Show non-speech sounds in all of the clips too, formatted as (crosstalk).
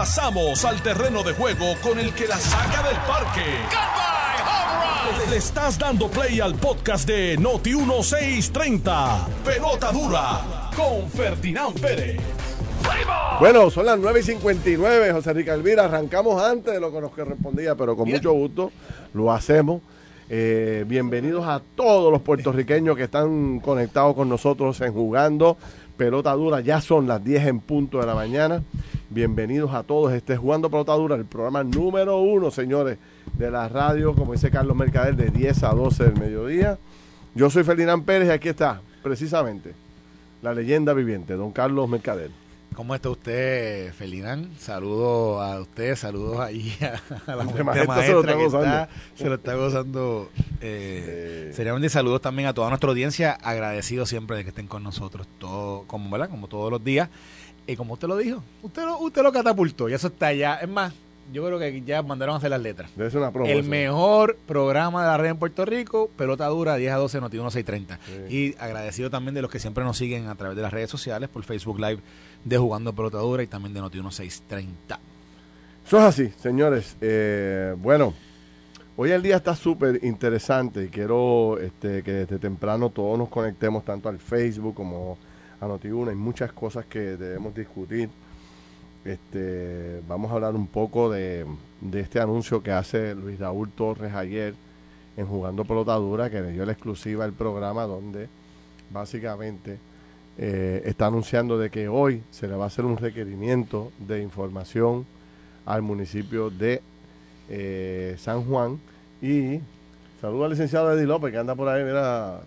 Pasamos al terreno de juego con el que la saca del parque. Le estás dando play al podcast de Noti 1630. Pelota dura con Ferdinand Pérez. Bueno, son las 9 y 59, José Rica Elvira. Arrancamos antes de lo que nos correspondía, pero con mucho gusto lo hacemos. Eh, bienvenidos a todos los puertorriqueños que están conectados con nosotros en Jugando Pelota Dura. Ya son las 10 en punto de la mañana. Bienvenidos a todos. Este es Jugando Pelota Dura, el programa número uno, señores, de la radio, como dice Carlos Mercader, de 10 a 12 del mediodía. Yo soy Ferdinand Pérez y aquí está, precisamente, la leyenda viviente, don Carlos Mercader. ¿Cómo está usted, Felinán? Saludos a usted, saludos ahí a, la Este maestra, maestro se lo está que gozando. se lo está gozando. Eh, Seriamente saludos también a toda nuestra audiencia, agradecidos siempre de que estén con nosotros, todo, como, ¿verdad? como todos los días. Y como usted lo dijo, usted lo, usted lo catapultó, y eso está ya. Es más, yo creo que ya mandaron a hacer las letras. Debe ser una promo. El eso. mejor programa de la red en Puerto Rico, pelota dura 10 a 12, Noti 1630. Sí. Y agradecido también de los que siempre nos siguen a través de las redes sociales, por Facebook Live de Jugando Pelota Dura y también de Noti 1630. Eso es así, señores. Eh, bueno, hoy el día está súper interesante y quiero este, que desde temprano todos nos conectemos tanto al Facebook como a Noti1. Hay muchas cosas que debemos discutir. Este, vamos a hablar un poco de, este anuncio que hace Luis Raúl Torres ayer en Jugando Pelota Dura, que le dio la exclusiva al programa donde básicamente eh, está anunciando de que hoy se le va a hacer un requerimiento de información al municipio de eh, San Juan y saludo al licenciado Eddie López que anda por ahí, mira.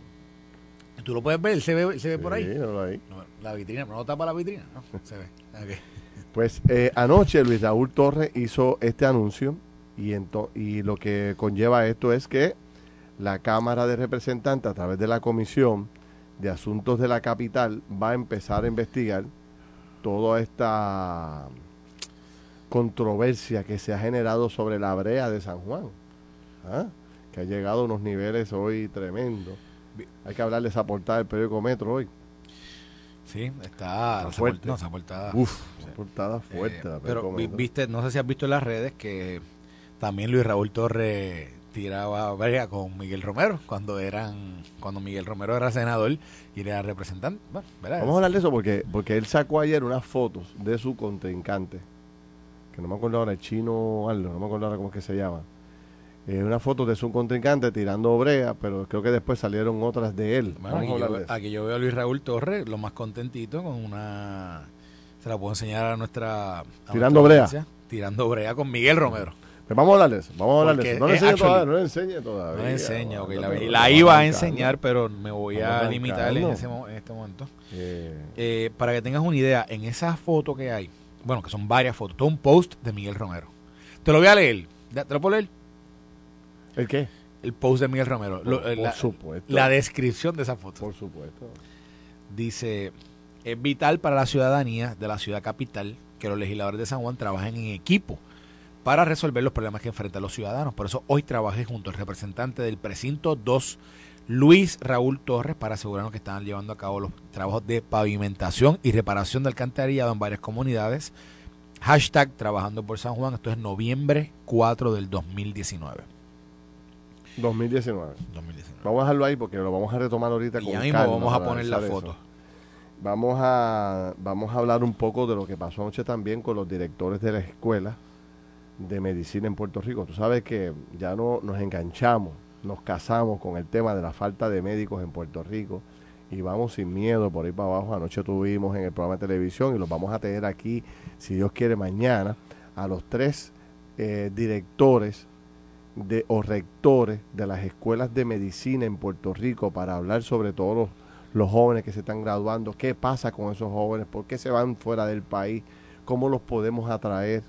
¿Tú lo puedes ver? ¿Se ve, se ve por Sí, ahí? míralo ahí. No, la vitrina, ¿no tapa la vitrina? No, (laughs) se ve. Pues eh, anoche Luis Raúl Torres hizo este anuncio y lo que conlleva esto es que la Cámara de Representantes a través de la Comisión de Asuntos de la Capital va a empezar a investigar toda esta controversia que se ha generado sobre la brea de San Juan, ¿ah? que ha llegado a unos niveles hoy tremendos. Hay que hablar de esa portada del periódico Metro hoy. Sí, está, Está fuerte. no, esa portada. Uf, esa portada fuerte. Eh, la pero vi- viste, no sé si has visto en las redes que también Luis Raúl Torres tiraba brega con Miguel Romero cuando eran cuando Miguel Romero era senador y era representante. Vamos a hablar de eso porque, porque él sacó ayer unas fotos de su contrincante, que no me acuerdo ahora, el chino algo, no me acuerdo ahora cómo es que se llama. Eh, unas fotos de su contrincante tirando brea, pero creo que después salieron otras de él. Bueno, aquí, yo, de aquí yo veo a Luis Raúl Torres lo más contentito con una se la puedo enseñar a nuestra a Tirando nuestra brea. tirando brea con Miguel Romero. Vamos a hablar de eso, vamos a hablar de Porque eso. No le enseñe todavía, no le enseñe todavía. No la enseña, ok, la, iba a enseñar, pero me voy a limitar en, ese en este momento. Eh, Eh, para que tengas una idea, en esa foto que hay, bueno, que son varias fotos, todo un post de Miguel Romero. Te lo voy a leer. ¿Te lo puedo leer? ¿El qué? El post de Miguel Romero. Por, por la, supuesto. la descripción de esa foto. por supuesto. Dice, es vital para la ciudadanía de la ciudad capital que los legisladores de San Juan trabajen en equipo para resolver los problemas que enfrentan los ciudadanos. Por eso hoy trabajé junto al representante del precinto 2, Luis Raúl Torres, para asegurarnos que están llevando a cabo los trabajos de pavimentación y reparación de alcantarillado en varias comunidades. Hashtag trabajando por San Juan. Esto es noviembre 4 del 2019. 2019. 2019. Vamos a dejarlo ahí porque lo vamos a retomar ahorita Y con ya mismo calma vamos a poner la foto. eso. Vamos a, vamos a hablar un poco de lo que pasó anoche también con los directores de la escuela de medicina en Puerto Rico. Tú sabes que ya no nos enganchamos, nos casamos con el tema de la falta de médicos en Puerto Rico y vamos sin miedo por ahí para abajo. Anoche tuvimos en el programa de televisión y los vamos a tener aquí, si Dios quiere, mañana a los tres eh, directores de, o rectores de las escuelas de medicina en Puerto Rico para hablar sobre todos los, los jóvenes que se están graduando, qué pasa con esos jóvenes, por qué se van fuera del país, cómo los podemos atraer.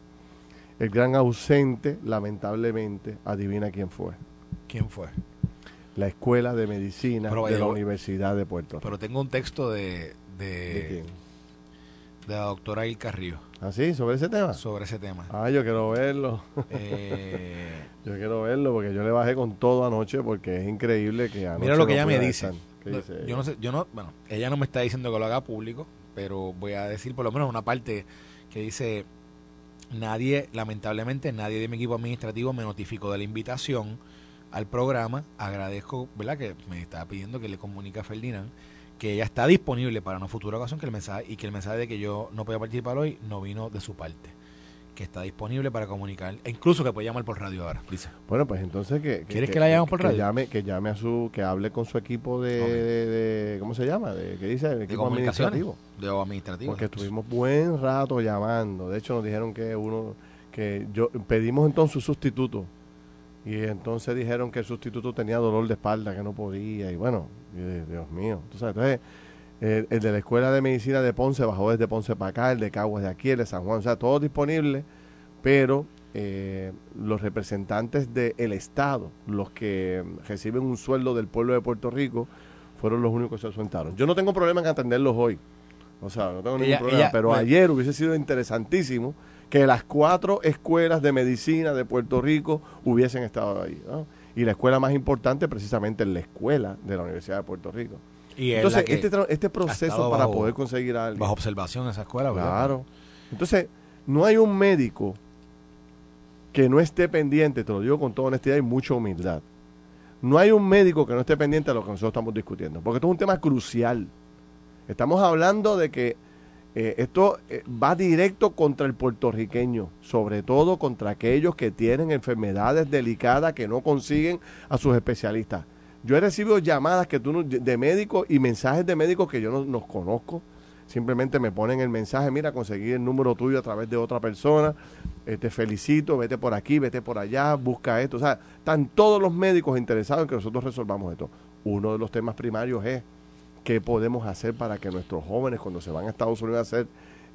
El gran ausente, lamentablemente, adivina quién fue. ¿Quién fue? La Escuela de Medicina Pero de la vaya, Universidad de Puerto Rico. Pero tengo un texto de, de, ¿De quién? De la doctora Il Carrillo ¿Ah, sí? ¿Sobre ese tema? sobre ese tema. Ah, yo quiero verlo. Eh, (laughs) Yo quiero verlo porque yo le bajé con todo anoche porque es increíble que anoche mira lo que no ella me dice. estar. ¿Qué No, dice yo no sé, yo no, bueno, ella no me está diciendo que lo haga público, pero voy a decir por lo menos una parte que dice, nadie, lamentablemente, nadie de mi equipo administrativo me notificó de la invitación al programa. Agradezco, ¿verdad? Que me estaba pidiendo que le comunique a Ferdinand que ella está disponible para una futura ocasión que el mensaje y que el mensaje de que yo no podía participar hoy no vino de su parte que está disponible para comunicar e incluso que puede llamar por radio ahora dice bueno pues entonces que quieres que, la llame por radio que llame que llame a su que hable con su equipo de, cómo se llama de qué dice el equipo administrativo. de administrativo. Porque estuvimos buen rato llamando. De hecho nos dijeron que uno que yo pedimos entonces un sustituto y entonces dijeron que el sustituto tenía dolor de espalda, que no podía. Y bueno, Dios mío. Entonces, el, de la Escuela de Medicina de Ponce bajó desde Ponce para acá, el de Caguas de aquí, el de San Juan. O sea, todo disponible, pero eh, los representantes del Estado, los que reciben un sueldo del pueblo de Puerto Rico, fueron los únicos que se ausentaron. Yo no tengo problema en atenderlos hoy. O sea, no tengo ningún problema. pero ayer hubiese sido interesantísimo que las cuatro escuelas de medicina de Puerto Rico hubiesen estado ahí. Y la escuela más importante precisamente es la escuela de la Universidad de Puerto Rico. Y Entonces, este, este proceso para poder conseguir algo. Bajo observación esa escuela, ¿verdad? Claro. Entonces, no hay un médico que no esté pendiente, te lo digo con toda honestidad y mucha humildad. No hay un médico que no esté pendiente de lo que nosotros estamos discutiendo, porque esto es un tema crucial. Estamos hablando de que eh, esto eh, va directo contra el puertorriqueño, sobre todo contra aquellos que tienen enfermedades delicadas que no consiguen a sus especialistas. Yo he recibido llamadas que tú de médicos y mensajes de médicos que yo no los conozco. Simplemente me ponen el mensaje, mira, conseguí el número tuyo a través de otra persona, eh, te felicito, vete por aquí, vete por allá, busca esto. O sea, están todos los médicos interesados en que nosotros resolvamos esto. Uno de los temas primarios es qué podemos hacer para que nuestros jóvenes cuando se van a Estados Unidos a hacer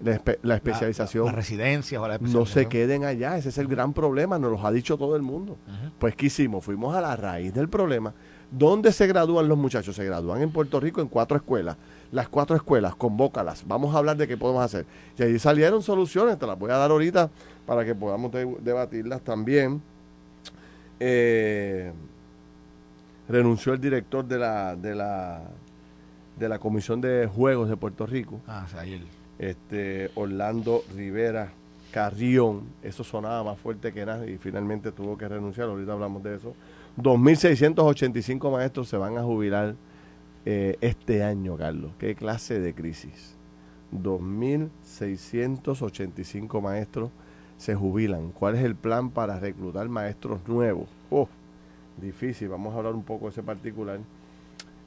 la, especialización, la, residencia no se queden allá. Ese es el gran problema, nos lo ha dicho todo el mundo. Pues, ¿qué hicimos? Fuimos a la raíz del problema. ¿Dónde se gradúan los muchachos? Se gradúan en Puerto Rico en cuatro escuelas. Las cuatro escuelas, convócalas. Vamos a hablar de qué podemos hacer. Y ahí salieron soluciones, te las voy a dar ahorita para que podamos debatirlas también. Eh, renunció el director de la, de la de la Comisión de Juegos de Puerto Rico. Ah. Este, Orlando Rivera Carrión, eso sonaba más fuerte que nada y finalmente tuvo que renunciar, ahorita hablamos de eso. 2.685 maestros se van a jubilar eh, este año, Carlos. ¿Qué clase de crisis? 2.685 maestros se jubilan. ¿Cuál es el plan para reclutar maestros nuevos? Oh, difícil, vamos a hablar un poco de ese particular.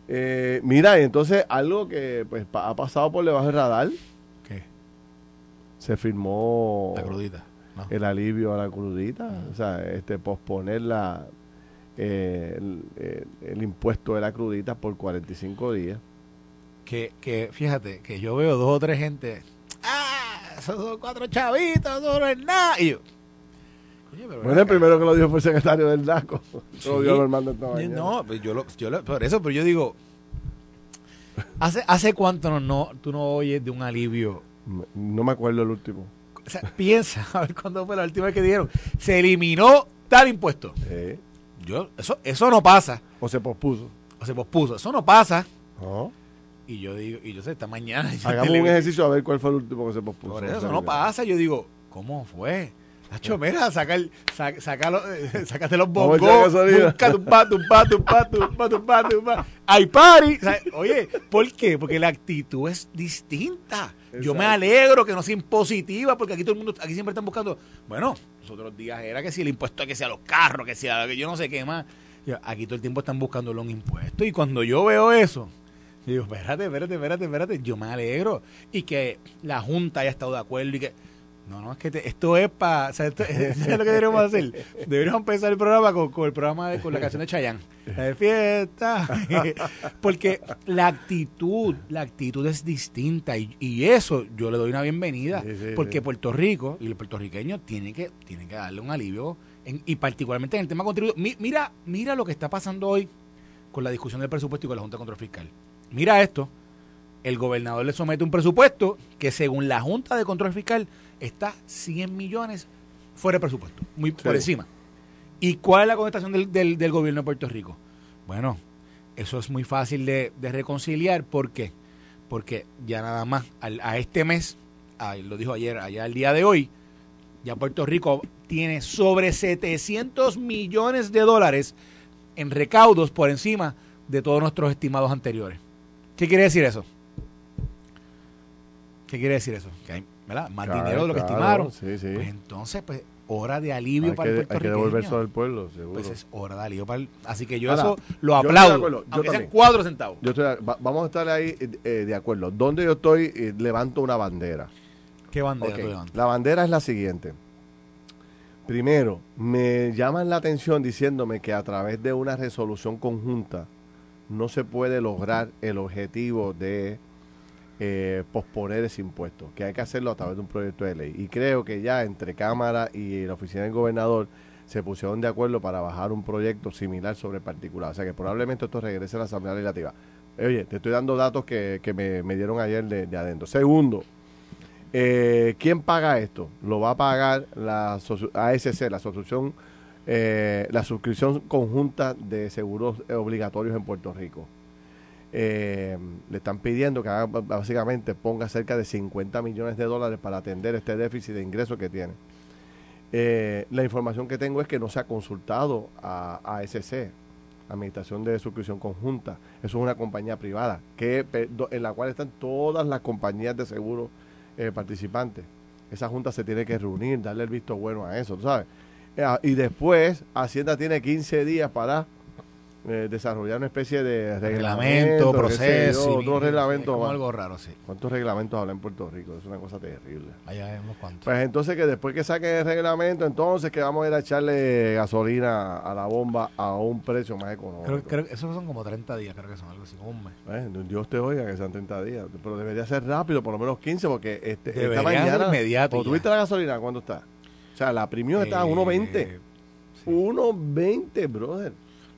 Eh, mira, entonces algo que pues ha pasado por debajo del radar. ¿Qué? Se firmó la crudita, el alivio a la crudita, o sea, este posponer la, eh, el, impuesto de la crudita por 45 días. Que, que fíjate, que yo veo dos o tres gente, ah, esos son cuatro chavitos, eso no es nada. Y yo, bueno, el primero que lo dijo fue el secretario del DACO. (laughs) No, pues yo, lo, yo por eso, pero yo digo, ¿hace, hace cuánto no, no, tú no oyes de un alivio? No me acuerdo el último. O sea, piensa, (laughs) a ver cuándo fue la última vez que dijeron, se eliminó tal impuesto. Yo, eso, eso no pasa. O se pospuso. O se pospuso. Eso no pasa. Y yo digo, y yo sé, esta mañana. (laughs) Hagamos un ejercicio a ver cuál fue el último que se pospuso. Por eso, no pasa. Yo digo, ¿cómo fue? Nacho, mira, saca el, saca, saca los, (laughs) sácate los bongos, busca tu pa, tu pa, tu pa, tu pa, tu pa, tu pa. ¡Ay, party! Oye, ¿por qué? Porque la actitud es distinta. Yo me alegro que no sea impositiva, porque aquí todo el mundo, aquí siempre están buscando, bueno, los otros días era que si el impuesto que sea los carros, que sea que yo no sé qué más. Aquí todo el tiempo están buscando un impuesto y cuando yo veo eso, digo, espérate, espérate, espérate, espérate, yo me alegro y que la Junta haya estado de acuerdo y que no, no, es que esto es para. O sea, (laughs) esto, es lo que deberíamos hacer. Deberíamos empezar el programa con, con el programa de, con la canción de Chayanne. La de fiesta. (laughs) Porque la actitud, la actitud es distinta. Y, y eso yo le doy una bienvenida. porque Puerto Rico y el puertorriqueño tienen que, tienen que darle un alivio. y particularmente en el tema contribuido. mira, mira lo que está pasando hoy con la discusión del presupuesto y con la Junta de Control Fiscal. Mira esto. El gobernador le somete un presupuesto que según la Junta de Control Fiscal está 100 millones fuera de presupuesto, muy por encima. ¿Y cuál es la contestación del, del, gobierno de Puerto Rico? Bueno, eso es muy fácil de, reconciliar. ¿Por qué? Porque ya nada más a este mes, lo dijo ayer, allá el día de hoy, Ya Puerto Rico tiene sobre 700 millones de dólares en recaudos por encima de todos nuestros estimados anteriores. ¿Qué quiere decir eso? ¿Qué quiere decir eso? Que hay más dinero de lo que estimaron. Pues entonces, pues, hora de alivio para el puertorriqueño. Hay que devolverse al pueblo, seguro. Pues es hora de alivio para el... Así que yo eso lo aplaudo, aunque sean cuatro centavos. vamos a estar ahí eh, de acuerdo. Donde yo estoy, eh, levanto una bandera. ¿Qué bandera tú levantas? La bandera es la siguiente. Primero, me llaman la atención diciéndome que a través de una resolución conjunta no se puede lograr el objetivo de eh, posponer ese impuesto, que hay que hacerlo a través de un proyecto de ley. Y creo que ya entre Cámara y la oficina del gobernador se pusieron de acuerdo para bajar un proyecto similar sobre particular. O sea que probablemente esto regrese a la Asamblea Legislativa. Oye, te estoy dando datos que, me, dieron ayer de, adentro. Segundo, eh, ¿quién paga esto? Lo va a pagar la ASC, la Asociación, eh, la suscripción conjunta de seguros obligatorios en Puerto Rico eh, le están pidiendo que básicamente ponga cerca de 50 millones de dólares para atender este déficit de ingresos que tiene. Eh, la información que tengo es que no se ha consultado a, ASC, Administración de Suscripción Conjunta. Eso es una compañía privada que en la cual están todas las compañías de seguro eh, participantes. Esa junta se tiene que reunir, darle el visto bueno a eso, ¿sabes? Eh, y después Hacienda tiene 15 días para eh, desarrollar una especie de reglamento, proceso. Otro reglamento. algo raro, sí. ¿Cuántos reglamentos hablan en Puerto Rico? Es una cosa terrible. Allá vemos cuántos. Pues entonces que después que saquen el reglamento, entonces que vamos a ir a echarle gasolina a la bomba a un precio más económico. Creo, que esos son como 30 días, creo que son algo así, como un mes. Eh, Dios te oiga que sean 30 días. Pero debería ser rápido, por lo menos 15, porque este, esta mañana. inmediato. ¿Tuviste la gasolina? ¿Cuándo está? O sea, la primió está a 1.20. 1.20, brother.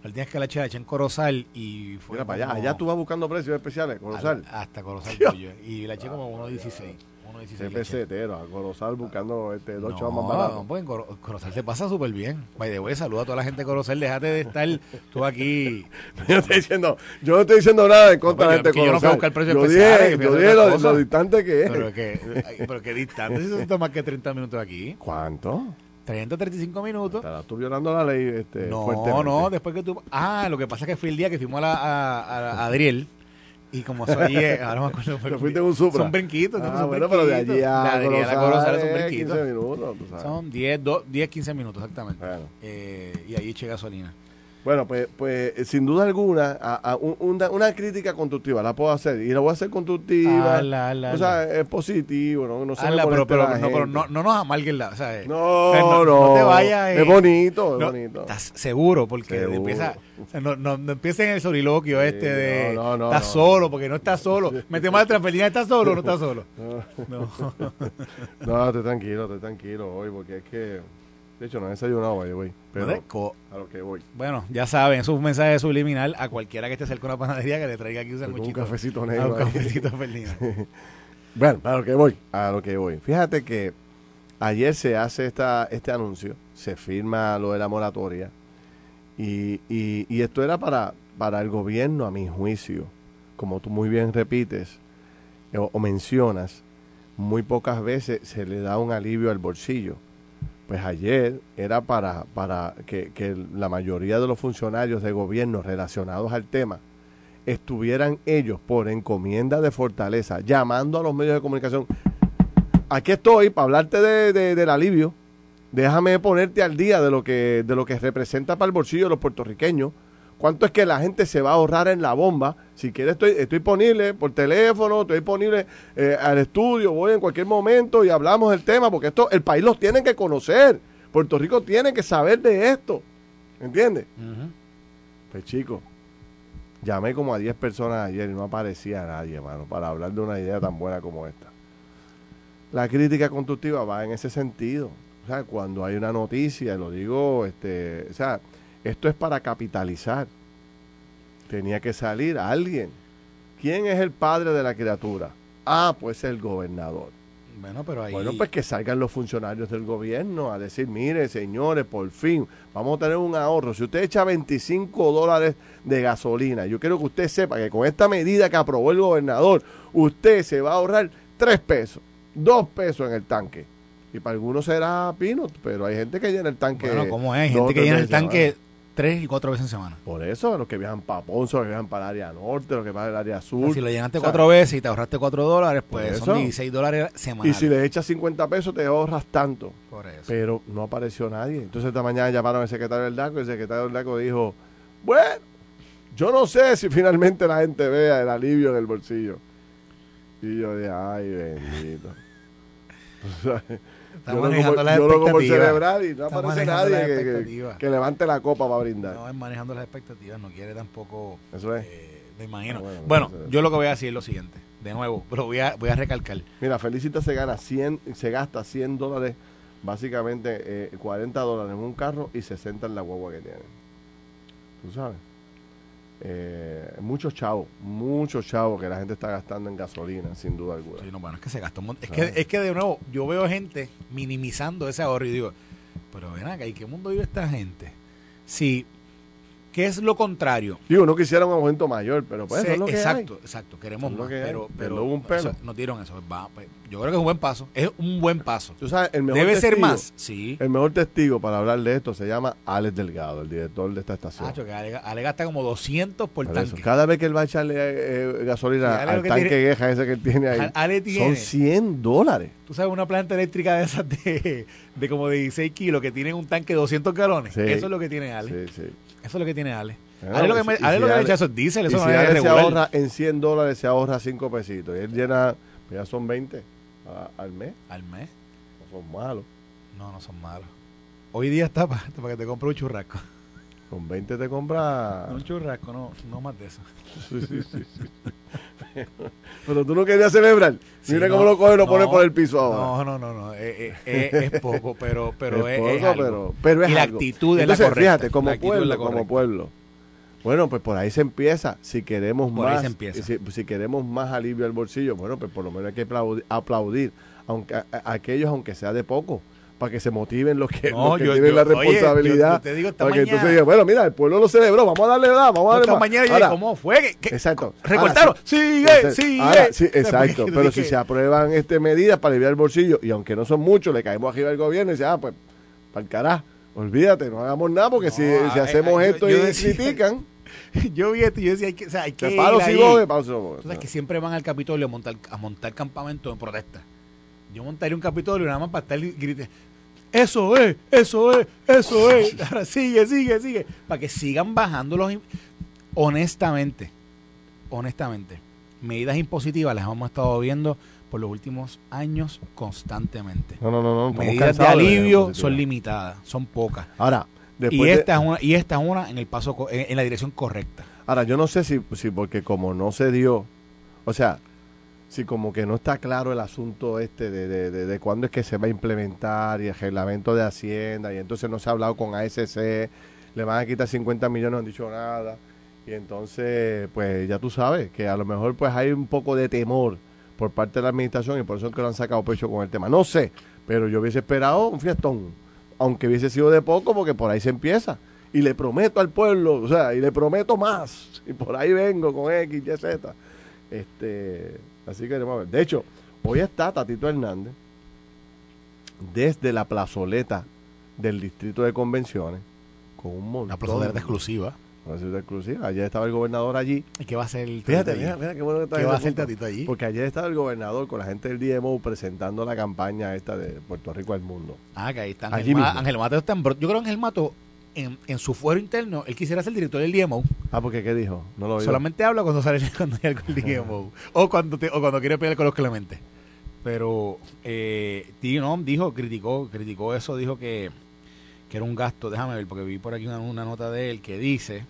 El día que la eché, la eché en Corozal y fue. Mira, para allá, allá tú vas buscando precios especiales, Corozal. hasta Corozal, (laughs) y la eché como 1.16. 1.16. pesetero, a Corozal buscando este, dos chavos más baratos. No, pues en Corozal se pasa súper bien. By the way, saluda a toda la gente de Corozal, déjate de estar tú aquí. (laughs) yo, estoy diciendo, yo no estoy diciendo nada en contra de este Corozal. Yo no puedo buscar precios especiales. yo dije lo, lo, distante que es. Pero que, pero que distante, si son (laughs) más que 30 minutos aquí. ¿Cuánto? 30 35 minutos. Estarás tú violando la ley. Este, no, no, después que tú. Ah, lo que pasa es que fui el día que fuimos a, la, a, Adriel. Y como soy, (laughs) ahora me acuerdo. Te fuiste un Supra. Son brinquitos. Ah, son bueno, pero de allí a de Adriel a son brinquitos. 15 minutos, Son 10, 10, 15 minutos exactamente. Eh, y ahí eché gasolina. Bueno, pues, pues sin duda alguna, a, una, una, crítica constructiva la puedo hacer y la voy a hacer constructiva. o sea, es positivo, no, no se pero, pero, no, pero no, no, nos amarguen la. O sea, no, no, no, te vayas. es bonito, es bonito. Estás seguro, porque empieza, no, no, no empieza en el soliloquio este de. No, no, estás solo, porque no estás solo. (laughs) Mete mal la ¿estás solo o no estás solo? (laughs) No. no, estoy tranquilo, estoy tranquilo hoy, porque es que. De hecho, no he desayunado, güey, pero a lo que voy. Bueno, ya saben, es un mensaje subliminal a cualquiera que esté cerca de una panadería que le traiga aquí un salmuchito. Un cafecito (laughs) negro. Un cafecito (laughs) bueno, a lo que voy, a lo que voy. Fíjate que ayer se hace esta, este anuncio, se firma lo de la moratoria, y, y, y esto era para, para el gobierno, a mi juicio, como tú muy bien repites eh, o mencionas, muy pocas veces se le da un alivio al bolsillo pues ayer era para, para que, que, la mayoría de los funcionarios de gobierno relacionados al tema estuvieran ellos por encomienda de fortaleza llamando a los medios de comunicación. Aquí estoy para hablarte de, del alivio. Déjame ponerte al día de lo que de lo que representa para el bolsillo de los puertorriqueños cuánto es que la gente se va a ahorrar en la bomba. Si quieres, estoy, estoy disponible por teléfono, estoy disponible eh, al estudio, voy en cualquier momento y hablamos del tema, porque esto el país los tiene que conocer. Puerto Rico tiene que saber de esto. ¿Entiendes? Pues chicos, llamé como a 10 personas ayer y no aparecía nadie, hermano, para hablar de una idea tan buena como esta. La crítica constructiva va en ese sentido. O sea, cuando hay una noticia, lo digo, este, o sea, esto es para capitalizar. Tenía que salir alguien. ¿Quién es el padre de la criatura? Ah, pues el gobernador. Bueno, pero ahí... Bueno, pues que salgan los funcionarios del gobierno a decir, mire, señores, por fin, vamos a tener un ahorro. Si usted echa 25 dólares de gasolina, yo quiero que usted sepa que con esta medida que aprobó el gobernador, usted se va a ahorrar 3 pesos, 2 pesos en el tanque. Y para algunos será pino, pero hay gente que llena el tanque. Bueno, ¿cómo es? Hay gente que llena el tanque tres y cuatro veces en semana. Por eso, los que viajan para Ponzo, los que viajan para el área norte, los que van al área sur. si lo llenaste cuatro veces y te ahorraste cuatro dólares, pues son 16 dólares semanales. Y si le echas 50 pesos, te ahorras tanto. Por eso. Pero no apareció nadie. Entonces esta mañana llamaron al secretario del DACO y el secretario del DACO dijo, bueno, yo no sé si finalmente la gente vea el alivio en el bolsillo. Y yo dije, ay, bendito. (laughs) Estamos manejando las yo lo celebrar y no aparece nadie que, levante la copa para brindar. No, es manejando las expectativas, no quiere tampoco. Eso es. Eh, me imagino. Ah, bueno, yo lo que voy a decir es lo siguiente, de nuevo, (laughs) pero voy a, voy a recalcar. Mira, Felicita se gana 100, se gasta 100 dólares, básicamente eh, 40 dólares en un carro y 60 en la guagua que tiene. ¿Tú sabes? Eh, muchos chavos, muchos chavos que la gente está gastando en gasolina, sin duda alguna. Sí, no, bueno, es que se gastó un es que, es que de nuevo, yo veo gente minimizando ese ahorro y digo, pero ven acá, ¿y qué mundo vive esta gente? Si ¿Qué es lo contrario? Digo, no quisiera un aumento mayor, pero pues eso es lo que Exacto, exacto. Queremos más, pero, pero un pelo. no dieron eso. Pues, yo creo que es un buen paso. Es un buen paso. ¿Tú sabes, el mejor Debe ser más. Sí. El mejor testigo para hablar de esto se llama Alex Delgado, el director de esta estación. que Ale, gasta como 200 por, tanque. Cada vez que él va a echarle eh, gasolina al tanque tiene, ese que él tiene ahí, son 100 dólares. Tú sabes, una planta eléctrica de esas de, de como de 16 kilos que tienen un tanque de 200 galones. Eso es lo que tiene Ale. Sí, sí. Eso es lo que tiene Ale. Ale lo que, me, Ale lo que le echa eso es diésel, eso no es Ale se ahorra en 100 dólares, se ahorra 5 pesitos. Y él llena, pues ya son 20 al mes. Al mes. No son malos. No, no son malos. Hoy día está para, (laughs) para que te compre un churrasco. Con 20 te compra. un churrasco, no, no más de eso. Sí, sí, sí. (laughs) Pero tú no querías celebrar. Mira cómo lo coge y lo pone por el piso ahora. No, no, no, no. Eh, eh, eh, es, poco, pero, pero es, poco, Pero, pero es y la actitud es la correcta. Fíjate, como pueblo, como pueblo. Bueno, pues por ahí se empieza. Si queremos más, Si, si, queremos más alivio al bolsillo, bueno, pues por lo menos hay que aplaudir, aunque a aquellos, aunque sea de poco para que se motiven los que, tienen la responsabilidad. te digo, para que entonces digan, bueno, mira, el pueblo lo celebró, vamos a darle edad, vamos a darle esta mañana ¿cómo fue? exacto. Recortaron, sigue, sigue. sí, exacto, pero si se aprueban este medidas para aliviar el bolsillo, y aunque no son muchos, le caemos arriba al gobierno y dice, ah, pues, para el carajo, olvídate, no hagamos nada, porque si, si, hacemos esto y critican... (laughs) yo vi esto y yo decía, hay que, o sea, hay que ir ahí. Tú sabes que siempre van al Capitolio a montar, a montar campamento en protesta. Yo montaría un Capitolio nada más para estar gritando, eso es, eso es, eso es. (laughs) Ahora sigue, sigue, sigue. Para que sigan bajando los... Honestamente, honestamente, medidas impositivas las hemos estado viendo por los últimos años constantemente. No, no, no. no medidas de alivio son limitadas, son pocas. Ahora, y esta, es una, y esta es una en el paso en, la dirección correcta. Ahora, yo no sé si, si porque como no se dio, o sea, Sí, como que no está claro el asunto este de, de, de, cuándo es que se va a implementar y el reglamento de Hacienda y entonces no se ha hablado con ASC, le van a quitar 50 millones, no han dicho nada y entonces pues ya tú sabes que a lo mejor pues hay un poco de temor por parte de la administración y por eso es que lo han sacado pecho con el tema. No sé, pero yo hubiese esperado un fiestón, aunque hubiese sido de poco porque por ahí se empieza. Y le prometo al pueblo, o sea, y le prometo más. Y por ahí vengo con X, Y, Z. Este, Así que vamos a ver. De hecho, hoy está Tatito Hernández desde la plazoleta del distrito de convenciones con un montón. Una plazoleta exclusiva. Una exclusiva. Ayer estaba el gobernador allí. ¿Y qué va a hacer el Fíjate, mira, mira qué bueno que está ¿Qué va a hacer Tatito allí? Porque ayer estaba el gobernador con la gente del DMO presentando la campaña esta de Puerto Rico al mundo. Ah, que ahí está Ángel, Ángel Mato está en, Yo creo que Ángel Mato en, en, su fuero interno, él quisiera ser director del DMO. Ah, porque ¿qué dijo? No lo Solamente habla cuando sale (laughs) cuando llega con el DMO. o, cuando o cuando quiere pelear con los clementes. Pero, eh, dijo, criticó, criticó eso, dijo que, que era un gasto. Déjame ver, porque vi por aquí una, una nota de él que dice,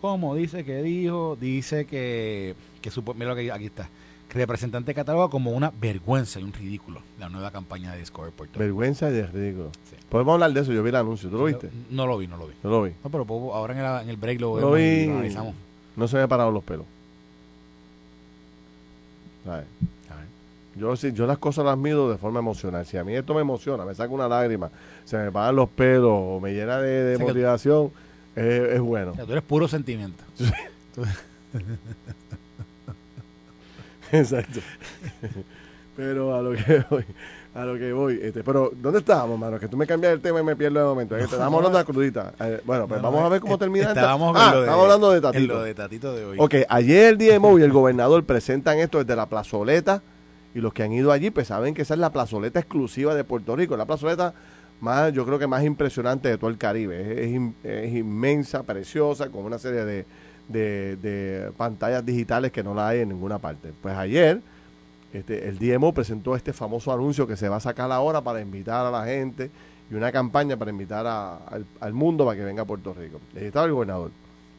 ¿cómo dice que dijo? Dice que, que mira lo que aquí está representante cataloga como una vergüenza y un ridículo la nueva campaña de Discovery Puerto Vergüenza y ridículo. Podemos hablar de eso, yo vi el anuncio, ¿tú lo viste? No, lo vi, no lo vi. No lo vi. No, pero ahora en el, en el break lo, lo, vi, lo analizamos. No se me han parado los pelos. Yo, sí, yo las cosas las mido de forma emocional. Si a mí esto me emociona, me saca una lágrima, se me paran los pelos o me llena de, motivación, es, bueno. tú eres puro sentimiento. (laughs) (laughs) Exacto. Pero a lo que (laughs) voy. a lo que voy. Este, pero, ¿dónde estábamos, mano? Que tú me cambias el tema y me pierdo el momento. Este, estábamos hablando de la crudita. Eh, bueno, pues vamos a ver cómo termina esta. Estábamos, ah, de, estamos hablando de Tatito. en lo de Tatito de hoy. Ok, ayer el DMO y el gobernador presentan esto desde la plazoleta. Y los que han ido allí, pues saben que esa es la plazoleta exclusiva de Puerto Rico. La plazoleta más, yo creo que más impresionante de todo el Caribe. Es, es inmensa, preciosa, con una serie de, de, pantallas digitales que no la hay en ninguna parte. Pues ayer este, el DMO presentó este famoso anuncio que se va a sacar ahora para invitar a la gente y una campaña para invitar a- al, mundo para que venga a Puerto Rico. Ahí el gobernador.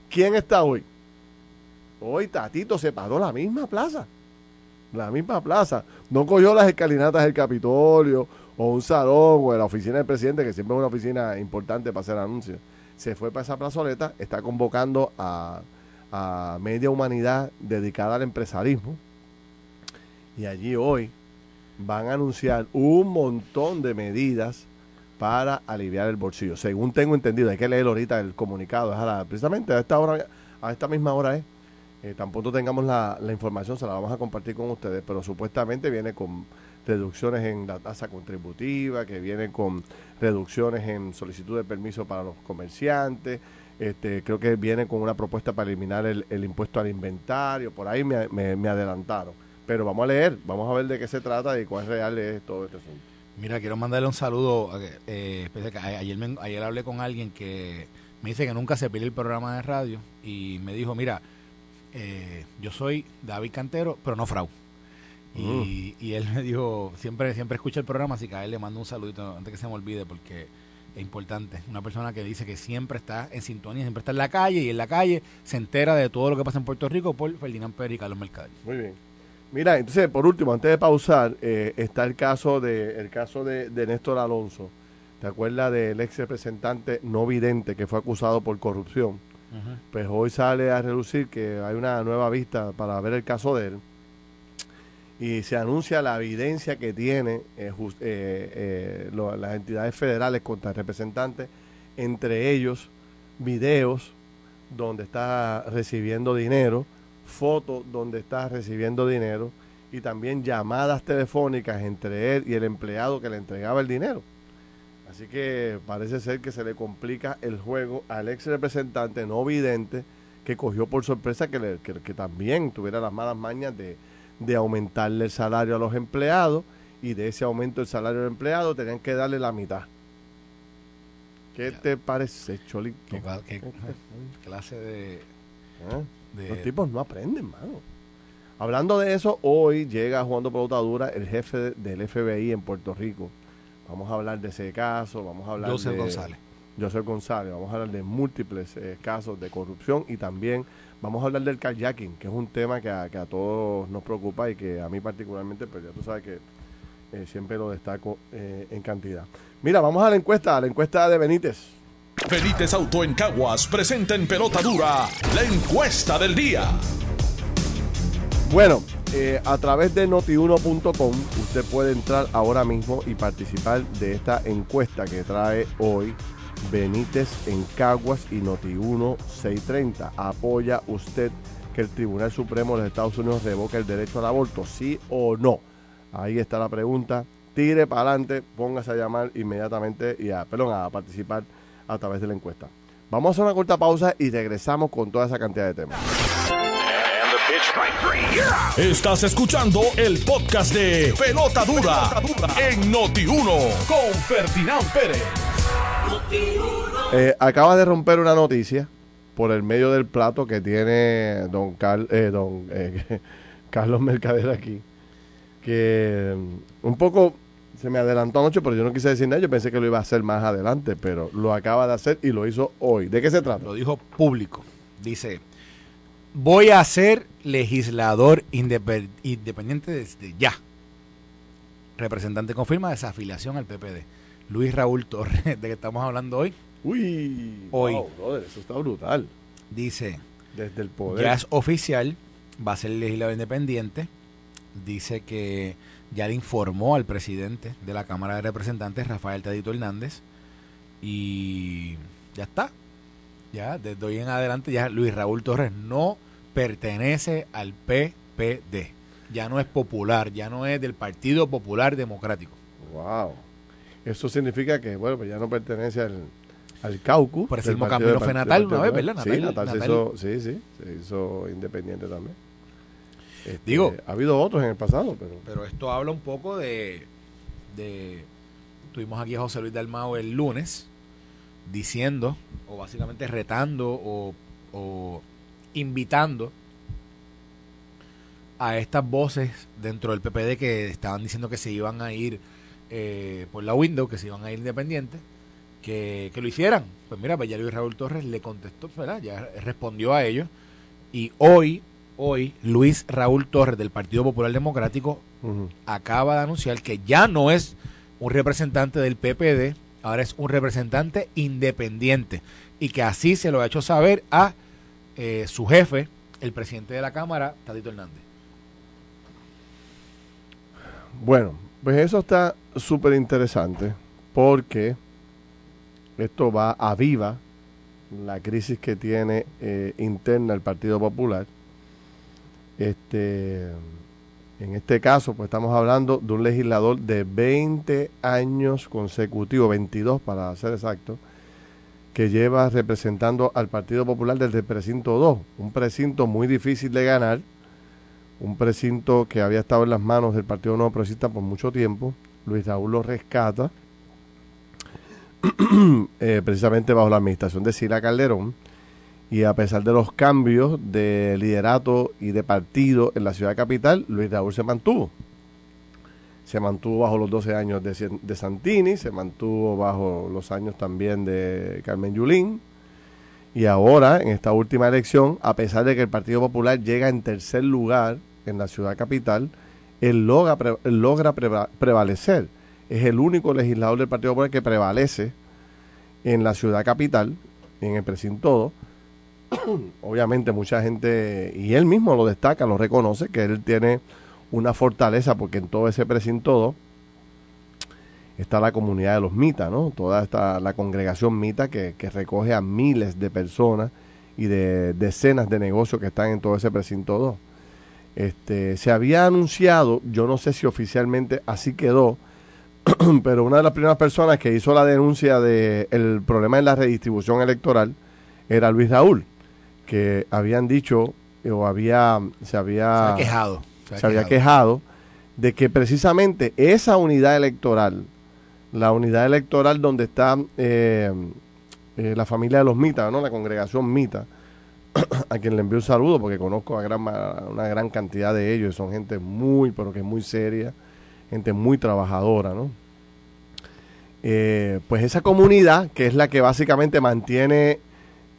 ¿Quién está hoy? Hoy Tatito se paró la misma plaza. La misma plaza. No cogió las escalinatas del Capitolio o un salón o la oficina del presidente, que siempre es una oficina importante para hacer anuncios. Se fue para esa plazoleta, está convocando a, a media humanidad dedicada al empresarismo. Y allí hoy van a anunciar un montón de medidas para aliviar el bolsillo. Según tengo entendido, hay que leer ahorita el comunicado, es a la- precisamente a esta hora, a esta misma hora. Eh, tan pronto tengamos la, la información, se la vamos a compartir con ustedes, pero supuestamente viene con reducciones en la tasa contributiva, que viene con reducciones en solicitud de permiso para los comerciantes, este, creo que viene con una propuesta para eliminar el, el impuesto al inventario, por ahí me, me- me adelantaron. Pero vamos a leer, vamos a ver de qué se trata y cuál real es todo este asunto. Mira, quiero mandarle un saludo. Eh, ayer, me- ayer hablé con alguien que me dice que nunca se pierde el programa de radio y me dijo, mira, eh, yo soy David Cantero, pero no Frau. Y, y él me dijo, siempre siempre escucha el programa, así que a él le mando un saludito antes que se me olvide porque es importante. Una persona que dice que siempre está en sintonía, siempre está en la calle y en la calle se entera de todo lo que pasa en Puerto Rico por Ferdinand Pérez y Carlos Mercader. Muy bien. Mira, entonces, por último, antes de pausar, eh, está el caso de el caso de, de Néstor Alonso. ¿Te acuerdas del ex representante no vidente que fue acusado por corrupción? Pues hoy sale a relucir que hay una nueva vista para ver el caso de él. Y se anuncia la evidencia que tiene eh, eh, eh, las entidades federales contra el representante, entre ellos videos donde está recibiendo dinero, fotos donde está recibiendo dinero y también llamadas telefónicas entre él y el empleado que le entregaba el dinero. Así que parece ser que se le complica el juego al ex representante no vidente que cogió por sorpresa que, le- que también tuviera las malas mañas de, de aumentarle el salario a los empleados y de ese aumento del salario del empleado tenían que darle la mitad. ¿Qué Ya. te parece, Cholito? ¿Qué, cla- qué clase de, ¿Ah? de- Los tipos no aprenden, mano. Hablando de eso, hoy llega jugando pelota dura el jefe de- del FBI en Puerto Rico. Vamos a hablar de ese caso, vamos a hablar Joseph de González? Joseph González, vamos a hablar de múltiples eh, casos de corrupción y también vamos a hablar del kayaking, que es un tema que a, que a todos nos preocupa y que a mí particularmente, pero ya tú sabes que eh, siempre lo destaco eh, en cantidad. Mira, vamos a la encuesta, a la encuesta de Benítez. Benítez Auto en Caguas presenta en pelota dura la encuesta del día. Bueno, eh, a través de notiuno.com usted puede entrar ahora mismo y participar de esta encuesta que trae hoy Benítez en Caguas y Notiuno 630. ¿Apoya usted que el Tribunal Supremo de los Estados Unidos revoque el derecho al aborto? ¿Sí o no? Ahí está la pregunta. Tire para adelante, póngase a llamar inmediatamente y a, perdón, a participar a través de la encuesta. Vamos a hacer una corta pausa y regresamos con toda esa cantidad de temas. Estás escuchando el podcast de Pelota Dura en Noti1 con Ferdinand Pérez. Eh, acaba de romper una noticia por el medio del plato que tiene don, eh, don eh, (laughs) Carlos Mercader aquí. Que mm, un poco se me adelantó anoche, pero yo no quise decir nada. Yo pensé que lo iba a hacer más adelante, pero lo acaba de hacer y lo hizo hoy. ¿De qué se trata? Lo dijo público. Dice, voy a ser legislador indepe- independiente desde ya. Representante confirma desafiliación al PPD. Luis Raúl Torres, (laughs) de que estamos hablando hoy, Uy, Hoy. wow, brother, eso está brutal. dice, Desde el poder. ya es oficial, va a ser legislador independiente. Dice que ya le informó al presidente de la Cámara de Representantes, Rafael Tadito Hernández, y ya está. Ya, desde hoy en adelante, ya Luis Raúl Torres no pertenece al PPD. Ya no es popular, ya no es del Partido Popular Democrático. Wow. Eso significa que, bueno, pues ya no pertenece al, al caucus. Por eso mismo Camilo fue Natal una vez, ¿verdad? sí, Natal, Se hizo, sí, sí, se hizo independiente también. Este, Digo, ha habido otros en el pasado, pero... Pero esto habla un poco de... tuvimos aquí a José Luis Dalmao el lunes diciendo, o básicamente retando, o, o invitando a estas voces dentro del PPD que estaban diciendo que se iban a ir eh, por la window, que se iban a ir independientes, que, lo hicieran. Pues mira, pues ya Luis Raúl Torres le contestó, ¿verdad? ya respondió a ellos. Y hoy, hoy, Luis Raúl Torres del Partido Popular Democrático acaba de anunciar que ya no es un representante del PPD, ahora es un representante independiente. Y que así se lo ha hecho saber a eh, su jefe, el presidente de la Cámara, Tadito Hernández. Bueno, pues eso está súper interesante porque esto va a viva la crisis que tiene eh, interna el Partido Popular. Este, en este caso, pues estamos hablando de un legislador de 20 años consecutivos, 22 para ser exacto, que lleva representando al Partido Popular desde el precinto 2, un precinto muy difícil de ganar, un precinto que había estado en las manos del Partido Nuevo Progresista por mucho tiempo. Luis Raúl lo rescata, (clears throat) eh, precisamente bajo la administración de Sila Calderón, y a pesar de los cambios de liderato y de partido en la ciudad capital, Luis Raúl se mantuvo se mantuvo bajo los 12 años de, Santini, se mantuvo bajo los años también de Carmen Yulín. Y ahora, en esta última elección, a pesar de que el Partido Popular llega en tercer lugar en la ciudad capital, él logra, logra prevalecer. Es el único legislador del Partido Popular que prevalece en la ciudad capital, en el precinto (clears throat) Obviamente mucha gente, y él mismo lo destaca, lo reconoce, que él tiene una fortaleza porque en todo ese precinto está la comunidad de los mitas, ¿no? Toda esta, la congregación mita que, recoge a miles de personas y de decenas de negocios que están en todo ese precinto 2. Este, se había anunciado, yo no sé si oficialmente así quedó, (clears throat) pero una de las primeras personas que hizo la denuncia del el problema en la redistribución electoral era Luis Raúl, que habían dicho o había se había quejado se, había quejado de que precisamente esa unidad electoral, la unidad electoral donde está eh, eh, la familia de los mitas, ¿no? la congregación mita, (clears throat) a quien le envío un saludo porque conozco a gran, una gran cantidad de ellos, son gente muy, pero que muy seria, gente muy trabajadora, ¿no? Eh, pues esa comunidad, que es la que básicamente mantiene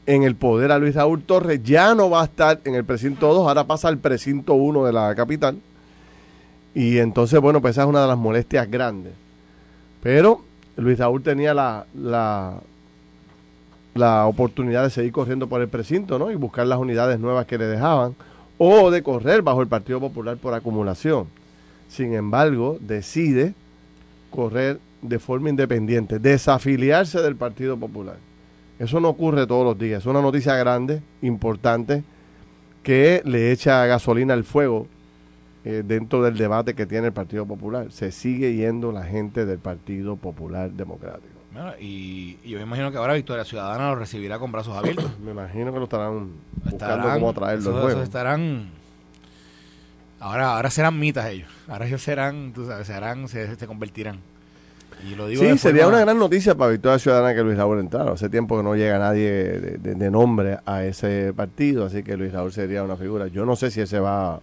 en el poder a Luis Raúl Torres, ya no va a estar en el precinto 2, ahora pasa al precinto 1 de la capital. Y entonces, bueno, pues esa es una de las molestias grandes. Pero Luis Raúl tenía la, la, la oportunidad de seguir corriendo por el precinto, ¿no? Y buscar las unidades nuevas que le dejaban, o de correr bajo el Partido Popular por acumulación. Sin embargo, decide correr de forma independiente, desafiliarse del Partido Popular. Eso no ocurre todos los días. Es una noticia grande, importante, que le echa gasolina al fuego eh, dentro del debate que tiene el Partido Popular. Se sigue yendo la gente del Partido Popular Democrático. Y, yo me imagino que ahora Victoria Ciudadana lo recibirá con brazos abiertos. (coughs) me imagino que lo estarán, buscando cómo traerlo. Eso, estarán... Ahora, ahora serán mitas ellos. Ahora ellos serán, tú sabes, serán, se convertirán sí, sería una gran noticia para Victoria Ciudadana que Luis Raúl entrara. Hace tiempo que no llega nadie de, nombre a ese partido, así que Luis Raúl sería una figura. Yo no sé si él se va a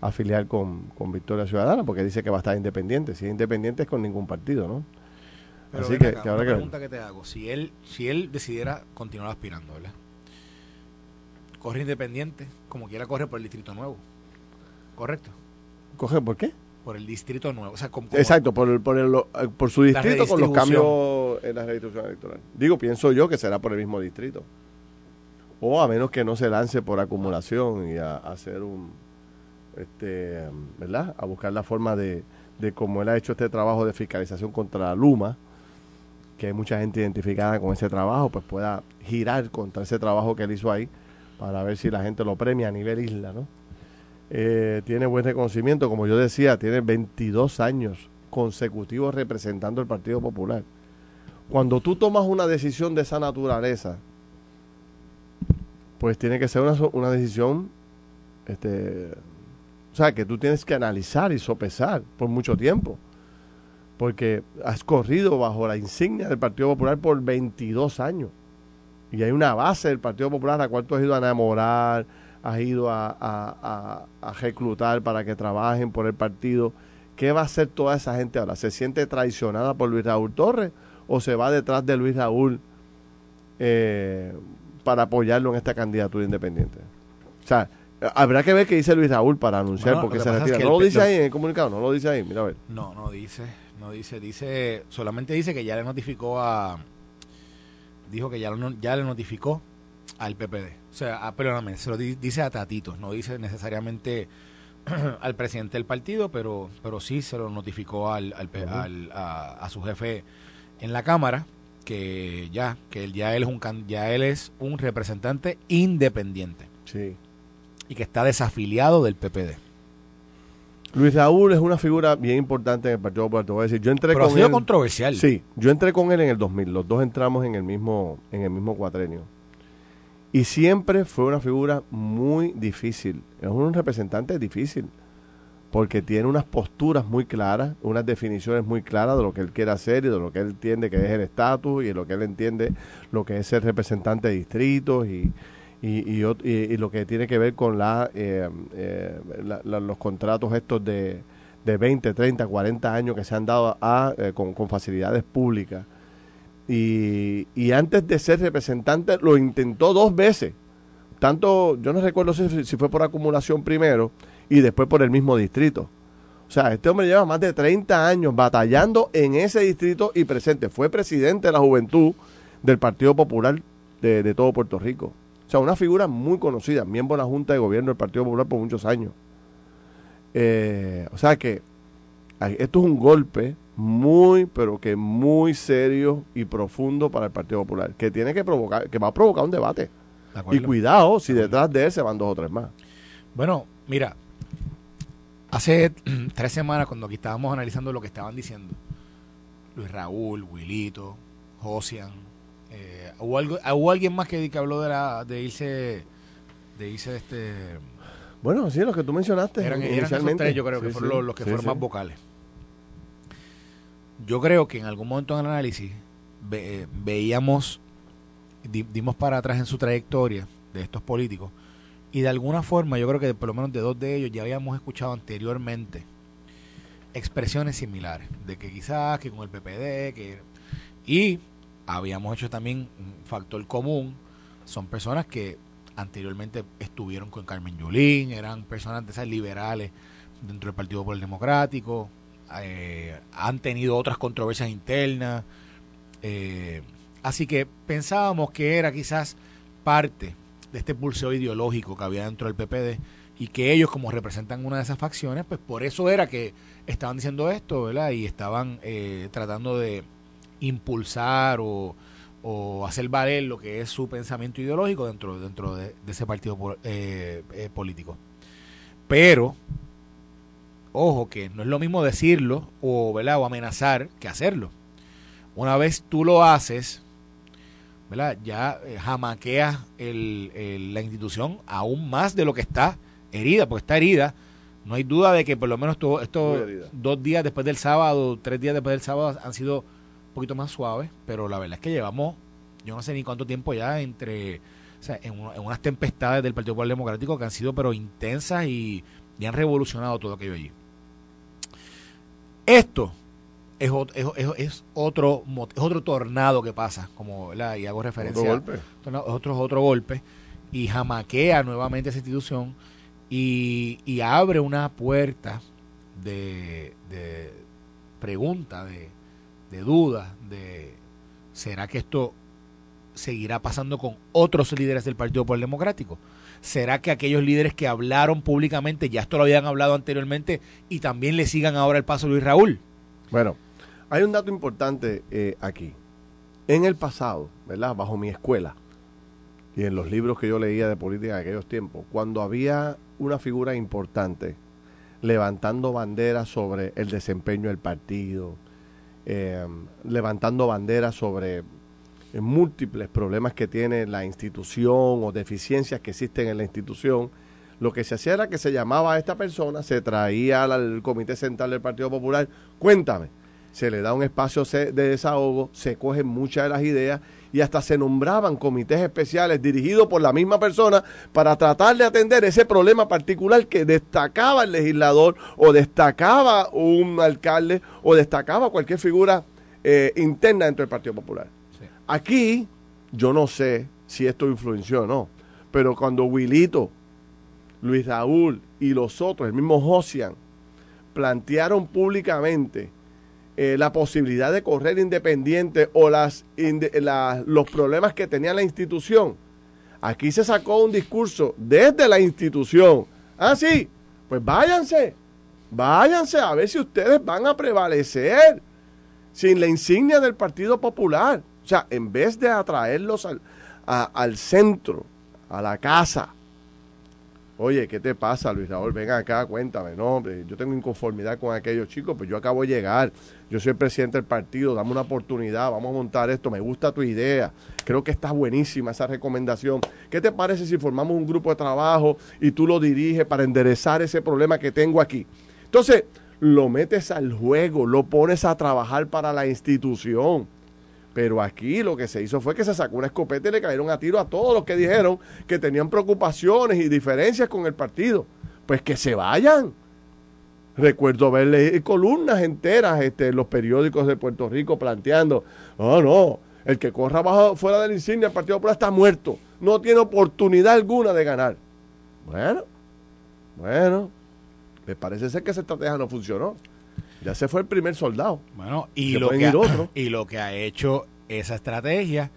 afiliar con, Victoria Ciudadana, porque dice que va a estar independiente. Si es independiente es con ningún partido, ¿no? Así que, que ahora pregunta que te hago. Si él, si él decidiera continuar aspirando, ¿verdad? Corre independiente, como quiera corre por el Distrito Nuevo. ¿Correcto? ¿Coge por qué? por el distrito nuevo. Exacto, por, el, por, el, eh, por su distrito con los cambios en la redistribución electoral. Digo, pienso yo que será por el mismo distrito. O a menos que no se lance por acumulación y a, hacer un, este, ¿verdad? A buscar la forma de, de cómo él ha hecho este trabajo de fiscalización contra Luma, que hay mucha gente identificada con ese trabajo, pues pueda girar contra ese trabajo que él hizo ahí para ver si la gente lo premia a nivel isla, ¿no? Eh, tiene buen reconocimiento, como yo decía, tiene 22 años consecutivos representando el Partido Popular. Cuando tú tomas una decisión de esa naturaleza, pues tiene que ser una, una decisión, este, o sea, que tú tienes que analizar y sopesar por mucho tiempo. Porque has corrido bajo la insignia del Partido Popular por 22 años. Y hay una base del Partido Popular a la cual tú has ido a enamorar, has ido a, reclutar para que trabajen por el partido. ¿Qué va a hacer toda esa gente ahora? ¿Se siente traicionada por Luis Raúl Torres o se va detrás de Luis Raúl eh, para apoyarlo en esta candidatura independiente? O sea, habrá que ver qué dice Luis Raúl para anunciar porque se retira. no lo dice ahí en el comunicado, no lo dice ahí, mira a ver. No, no dice, no dice, dice, solamente dice que ya le notificó a, dijo que ya, ya le notificó al PPD. O sea, a, perdóname, se lo dice a Tatito, no dice necesariamente (clears throat) al presidente del partido, pero, pero sí se lo notificó al, al, a, su jefe en la Cámara que ya que ya él es un ya él es un representante independiente. Sí. Y que está desafiliado del PPD. Luis Raúl es una figura bien importante en el Partido Popular. Te voy a decir, yo entré Pero con ha sido controversial. Sí, yo entré con él en el 2000. Los dos entramos en el mismo en el mismo cuatrenio. Y siempre fue una figura muy difícil. Es un representante difícil. Porque tiene unas posturas muy claras, unas definiciones muy claras de lo que él quiere hacer y de lo que él entiende que es el estatus y de lo que él entiende lo que es ser representante de distritos y, y, y, lo que tiene que ver con la, eh, eh, los contratos estos de, de 20, 30, 40 años que se han dado a, eh, con, con, facilidades públicas. Y, y, antes de ser representante lo intentó dos veces. Tanto, yo no recuerdo si, si, fue por acumulación primero y después por el mismo distrito. O sea, este hombre lleva más de 30 años batallando en ese distrito y presente. Fue presidente de la juventud del Partido Popular de, de todo Puerto Rico. O sea, una figura muy conocida, miembro de la Junta de Gobierno del Partido Popular por muchos años. Eh, o sea que esto es un golpe muy, pero que muy serio y profundo para el Partido Popular, que tiene que provocar, que va a provocar un debate. y cuidado si detrás de él se van dos o tres más. Bueno, mira, hace (clears throat) tres semanas cuando aquí estábamos analizando lo que estaban diciendo, Luis Raúl, Wilito, Josian, eh, ¿hubo, algo, ¿Hubo alguien más que, que habló de, la, de irse de irse este bueno, sí, los que tú mencionaste. Eran, inicialmente. yo creo que fueron los, que fueron más vocales. Yo creo que en algún momento en el análisis eh, veíamos, dimos para atrás en su trayectoria de estos políticos y de alguna forma yo creo que por lo menos de dos de ellos ya habíamos escuchado anteriormente expresiones similares de que quizás que con el PPD que y habíamos hecho también un factor común, son personas que anteriormente estuvieron con Carmen Yulín, eran personas de esas liberales dentro del Partido Popular Democrático, eh, han tenido otras controversias internas, eh, así que pensábamos que era quizás parte de este pulseo ideológico que había dentro del PPD y que ellos como representan una de esas facciones, pues por eso era que estaban diciendo esto, ¿verdad? Y estaban eh, tratando de impulsar o, hacer valer lo que es su pensamiento ideológico dentro, dentro de, ese partido eh, eh, político. Pero, ojo, que no es lo mismo decirlo o, o amenazar que hacerlo. Una vez tú lo haces, ¿verdad? ya eh, jamaqueas el, la institución aún más de lo que está herida, porque está herida. No hay duda de que por lo menos estos dos días después del sábado, tres días después del sábado han sido poquito más suave, pero la verdad es que llevamos, yo no sé ni cuánto tiempo ya entre, o sea, en, unas tempestades del Partido Popular Democrático que han sido pero intensas y, han revolucionado todo aquello allí. Esto es, es, es, otro es otro tornado que pasa, como y hago referencia otro golpe. A, otro, otro golpe y jamaquea nuevamente esa institución y, y abre una puerta de, de pregunta, de, de dudas, de ¿será que esto seguirá pasando con otros líderes del Partido Popular Democrático? ¿Será que aquellos líderes que hablaron públicamente ya esto lo habían hablado anteriormente y también le sigan ahora el paso Luis Raúl? Bueno, hay un dato importante eh, aquí. En el pasado, ¿verdad? Bajo mi escuela y en los libros que yo leía de política en aquellos tiempos, cuando había una figura importante, levantando banderas sobre el desempeño del partido, eh, levantando banderas sobre eh, múltiples problemas que tiene la institución o deficiencias que existen en la institución. Lo que se hacía era que se llamaba a esta persona, se traía al Comité Central del Partido Popular, cuéntame, se le da un espacio de desahogo, se cogen muchas de las ideas y hasta se nombraban comités especiales dirigidos por la misma persona para tratar de atender ese problema particular que destacaba el legislador o destacaba un alcalde o destacaba cualquier figura eh, interna dentro del Partido Popular. Aquí yo no sé si esto influenció o no, pero cuando Wilito, Luis Raúl y los otros, el mismo Josian, plantearon públicamente eh, la posibilidad de correr independiente o las, los problemas que tenía la institución. Aquí se sacó un discurso desde la institución. Ah, sí, pues váyanse, váyanse a ver si ustedes van a prevalecer sin la insignia del Partido Popular. O sea, en vez de atraerlos al, al centro, a la casa, Oye, ¿qué te pasa, Luis Raúl? Venga acá, cuéntame. No, yo tengo inconformidad con aquellos chicos, pues yo acabo de llegar. Yo soy el presidente del partido, dame una oportunidad, vamos a montar esto. Me gusta tu idea. Creo que está buenísima esa recomendación. ¿Qué te parece si formamos un grupo de trabajo y tú lo diriges para enderezar ese problema que tengo aquí? Entonces, lo metes al juego, lo pones a trabajar para la institución pero aquí lo que se hizo fue que se sacó una escopeta y le cayeron a tiro a todos los que dijeron que tenían preocupaciones y diferencias con el partido. Pues que se vayan. Recuerdo verle columnas enteras este, en los periódicos de Puerto Rico planteando, no, no, el que corra bajo, fuera de la insignia del Partido Popular está muerto, no tiene oportunidad alguna de ganar. Bueno, bueno, me parece ser que esa estrategia no funcionó. Ya se fue el primer soldado. Bueno, y, lo que, ha, y lo que ha hecho esa estrategia,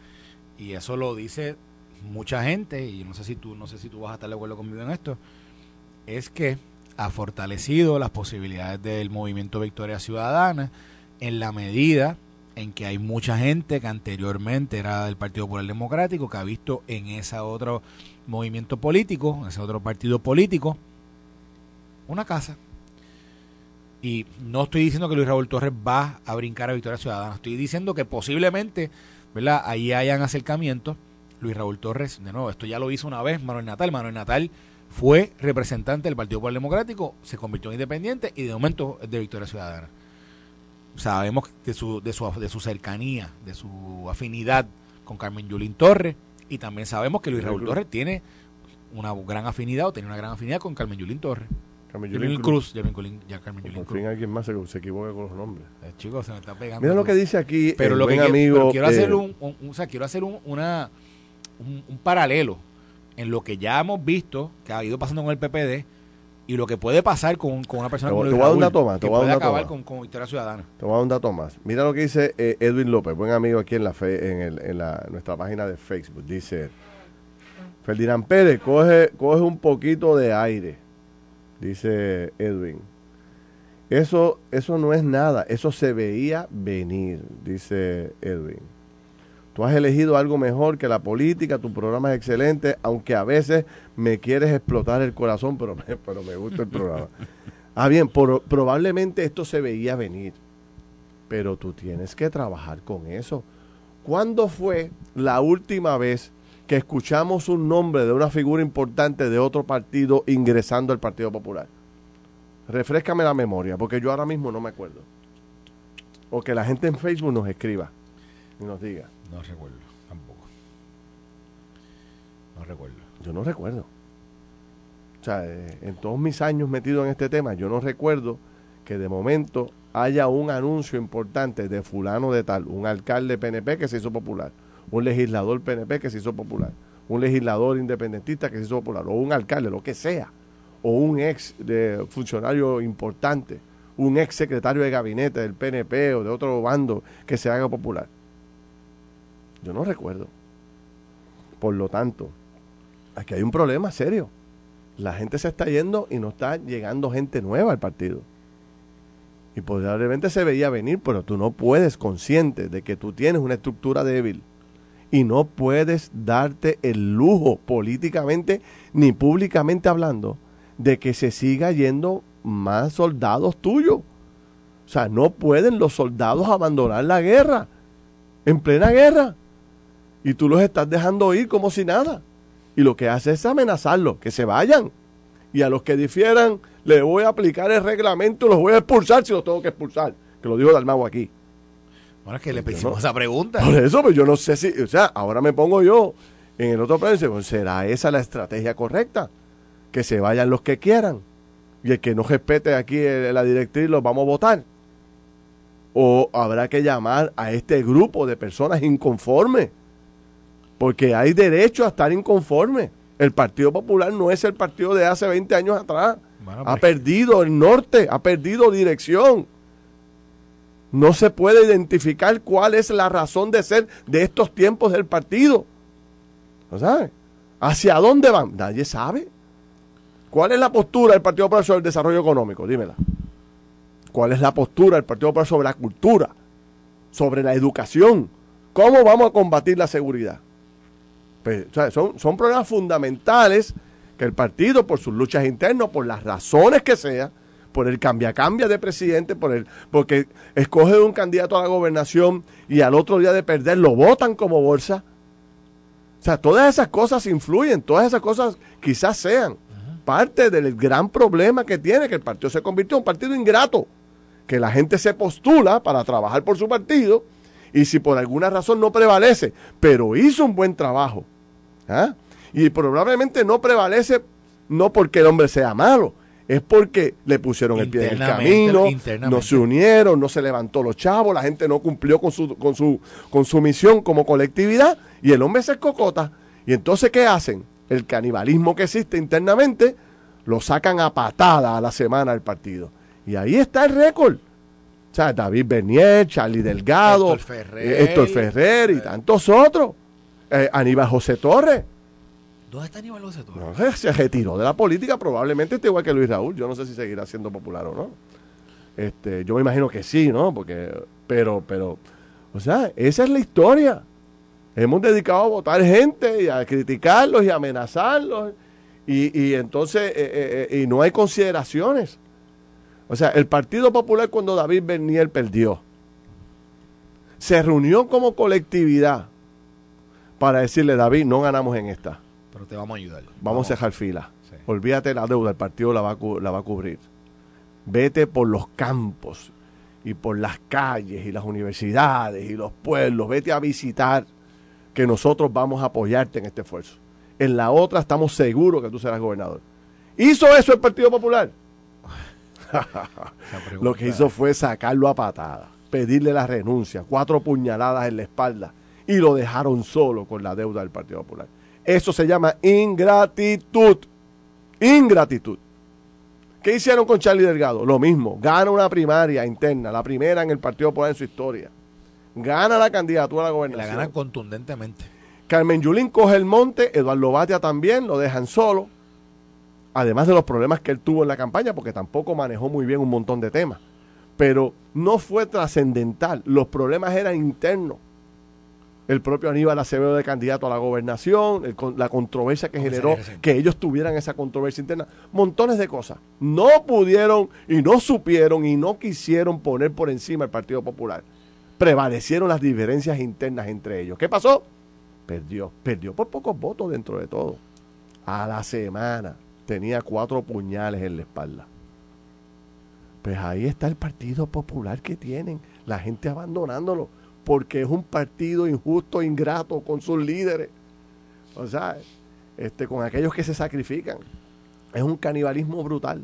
y eso lo dice mucha gente, y no sé si tú, no sé si tú vas a estar de acuerdo conmigo en esto, es que ha fortalecido las posibilidades del movimiento Victoria Ciudadana en la medida en que hay mucha gente que anteriormente era del Partido Popular Democrático, que ha visto en ese otro movimiento político, en ese otro partido político, una casa. Y no estoy diciendo que Luis Raúl Torres va a brincar a Victoria Ciudadana. Estoy diciendo que posiblemente, ¿verdad? Ahí hayan acercamientos. Luis Raúl Torres, de nuevo, esto ya lo hizo una vez Manuel Natal. Manuel Natal fue representante del Partido Popular Democrático, se convirtió en independiente y de momento es de Victoria Ciudadana. Sabemos de su, de su, de su cercanía, de su afinidad con Carmen Yulín Torres y también sabemos que Luis Raúl Torres tiene una gran afinidad o tiene una gran afinidad con Carmen Yulín Torres. Carmen Yulín Cruz. Ya, Carmen Yulín Cruz. fin alguien más se, se equivoca con los nombres. Eh, chicos, se me está pegando. Mira lo que dice aquí pero lo que amigo. quiero hacer un, o sea, quiero hacer un, una, un, paralelo en lo que ya hemos visto que ha ido pasando con el PPD y lo que puede pasar con, con una persona como Te voy a dar un dato más. Te voy a dar acabar con, con Victoria Ciudadana. Te voy a dar un dato más. Mira lo que dice eh, Edwin López, buen amigo aquí en la fe, en, el, en la, nuestra página de Facebook. Dice, Ferdinand Pérez, coge, coge un poquito de aire dice Edwin. Eso, eso no es nada, eso se veía venir, dice Edwin. Tú has elegido algo mejor que la política, tu programa es excelente, aunque a veces me quieres explotar el corazón, pero me, pero me gusta el programa. (laughs) Ah, bien, probablemente esto se veía venir, pero tú tienes que trabajar con eso. ¿Cuándo fue la última vez que escuchamos un nombre de una figura importante de otro partido ingresando al Partido Popular? Refrescame la memoria, porque yo ahora mismo no me acuerdo. O que la gente en Facebook nos escriba y nos diga. No recuerdo, tampoco. No recuerdo. Yo no recuerdo. O sea, eh, en todos mis años metido en este tema, yo no recuerdo que de momento haya un anuncio importante de fulano de tal, un alcalde PNP que se hizo popular un legislador PNP que se hizo popular, un legislador independentista que se hizo popular, o un alcalde, lo que sea, o un ex de funcionario importante, un ex secretario de gabinete del PNP o de otro bando que se haga popular. Yo no recuerdo. Por lo tanto, aquí hay un problema serio. La gente se está yendo y no está llegando gente nueva al partido. Y probablemente se veía venir, pero tú no puedes consciente de que tú tienes una estructura débil y no puedes darte el lujo políticamente ni públicamente hablando de que se siga yendo más soldados tuyos. O sea, no pueden los soldados abandonar la guerra, en plena guerra. Y tú los estás dejando ir como si nada. Y lo que hace es amenazarlos, que se vayan. Y a los que difieran, le voy a aplicar el reglamento, los voy a expulsar si los tengo que expulsar. Que lo dijo Dalmau aquí. Es que le hicimos esa pregunta. Por eso, pues yo no sé si, o sea, ahora me pongo yo en el otro plano pues, ¿será esa la estrategia correcta? Que se vayan los que quieran. Y el que no respete aquí la directriz los vamos a votar. O habrá que llamar a este grupo de personas inconformes. Porque hay derecho a estar inconformes. El Partido Popular no es el partido de hace 20 años atrás. ha pues. perdido el norte, ha perdido dirección. No se puede identificar cuál es la razón de ser de estos tiempos del partido. ¿No sabe? ¿Hacia dónde van? Nadie sabe. ¿Cuál es la postura del Partido Popular sobre el desarrollo económico? Dímela. ¿Cuál es la postura del Partido Popular sobre la cultura? Sobre la educación. ¿Cómo vamos a combatir la seguridad? Pues, son, son problemas fundamentales que el partido, por sus luchas internas, por las razones que sea, por el cambia-cambia de presidente, por el, porque escoge un candidato a la gobernación y al otro día de perder lo votan como bolsa. O sea, todas esas cosas influyen, todas esas cosas quizás sean parte del gran problema que tiene, que el partido se convirtió en un partido ingrato, que la gente se postula para trabajar por su partido y si por alguna razón no prevalece, pero hizo un buen trabajo, ¿Ah? Y probablemente no prevalece no porque el hombre sea malo, es porque le pusieron el pie en el camino, no se unieron, no se levantó los chavos, la gente no cumplió con su, con su, con su misión como colectividad y el hombre se escocota. Y entonces, ¿qué hacen? El canibalismo que existe internamente lo sacan a patada a la semana del partido. Y ahí está el récord. O sea, David Bernier, Charlie Delgado, Héctor Ferrer, y tantos otros eh, Aníbal José Torres. ¿Dónde está Aníbal José Torres? No, se retiró de la política, probablemente está igual que Luis Raúl. Yo no sé si seguirá siendo popular o no. Este, yo me imagino que sí, ¿no? Porque, pero, pero, o sea, esa es la historia. Hemos dedicado a votar gente y a criticarlos y a amenazarlos. Y, y entonces, eh, eh, eh, y no hay consideraciones. O sea, el Partido Popular cuando David Bernier perdió, se reunió como colectividad para decirle, David, no ganamos en esta. Pero te vamos a ayudar. Vamos, a dejar fila. Olvídate la deuda, el partido la va, a, la va a cubrir. Vete por los campos y por las calles y las universidades y los pueblos. Vete a visitar que nosotros vamos a apoyarte en este esfuerzo. En la otra estamos seguros que tú serás gobernador. ¿Hizo eso el Partido Popular? (laughs) Lo que hizo fue sacarlo a patada, pedirle la renuncia, cuatro puñaladas en la espalda y lo dejaron solo con la deuda del Partido Popular. Eso se llama ingratitud. Ingratitud. ¿Qué hicieron con Charlie Delgado? Lo mismo. Gana una primaria interna, la primera en el Partido Popular en su historia. Gana la candidatura a la gobernación. La gana contundentemente. Carmen Yulín coge el monte, Eduardo Batia también, lo dejan solo. Además de los problemas que él tuvo en la campaña, porque tampoco manejó muy bien un montón de temas. Pero no fue trascendental. Los problemas eran internos el propio Aníbal Acevedo de candidato a la gobernación, la controversia que generó que ellos tuvieran esa controversia interna, montones de cosas. No pudieron y no supieron y no quisieron poner por encima el Partido Popular. Prevalecieron las diferencias internas entre ellos. ¿Qué pasó? Perdió, perdió por pocos votos dentro de todo. A la semana tenía cuatro puñales en la espalda. Pues ahí está el Partido Popular que tienen, la gente abandonándolo porque es un partido injusto, ingrato con sus líderes. O sea, este, con aquellos que se sacrifican. Es un canibalismo brutal.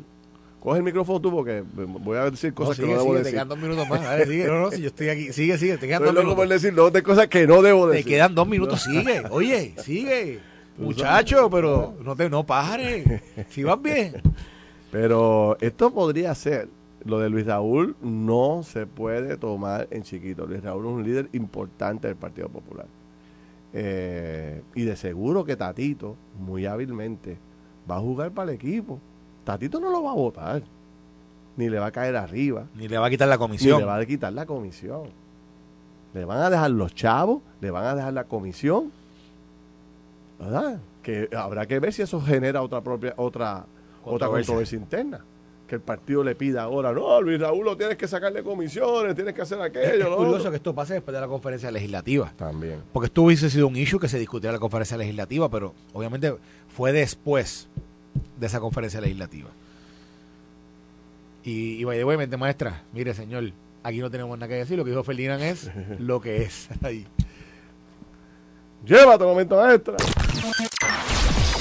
Coge el micrófono tú porque voy a decir cosas que no debo decir. Te quedan dos minutos más. A ver, sigue. (laughs) No, no, si yo estoy aquí. Sigue, sigue. Te quedan dos minutos. decir dos de cosas que no debo decir. Te quedan dos minutos. Sigue. Oye, sigue. (laughs) Muchacho, pero no te no pares. Si vas bien. (laughs) Pero esto podría ser lo de Luis Raúl no se puede tomar en chiquito. Luis Raúl es un líder importante del Partido Popular. Eh, y de seguro que Tatito, muy hábilmente, va a jugar para el equipo. Tatito no lo va a votar. Ni le va a caer arriba. Ni le va a quitar la comisión. Ni le va a quitar la comisión. Le van a dejar los chavos, le van a dejar la comisión. ¿Verdad? Que habrá que ver si eso genera otra propia, otra, otra controversia interna que el partido le pida ahora, no, Luis Raúl lo tienes que sacarle comisiones, tienes que hacer aquello. Es, curioso que esto pase después de la conferencia legislativa. También. Porque esto hubiese sido un issue que se discutiera en la conferencia legislativa, pero obviamente fue después de esa conferencia legislativa. Y, y vaya, mente maestra, mire señor, aquí no tenemos nada que decir, lo que dijo Ferdinand es (laughs) lo que es. Ahí. Llévate, momento maestra.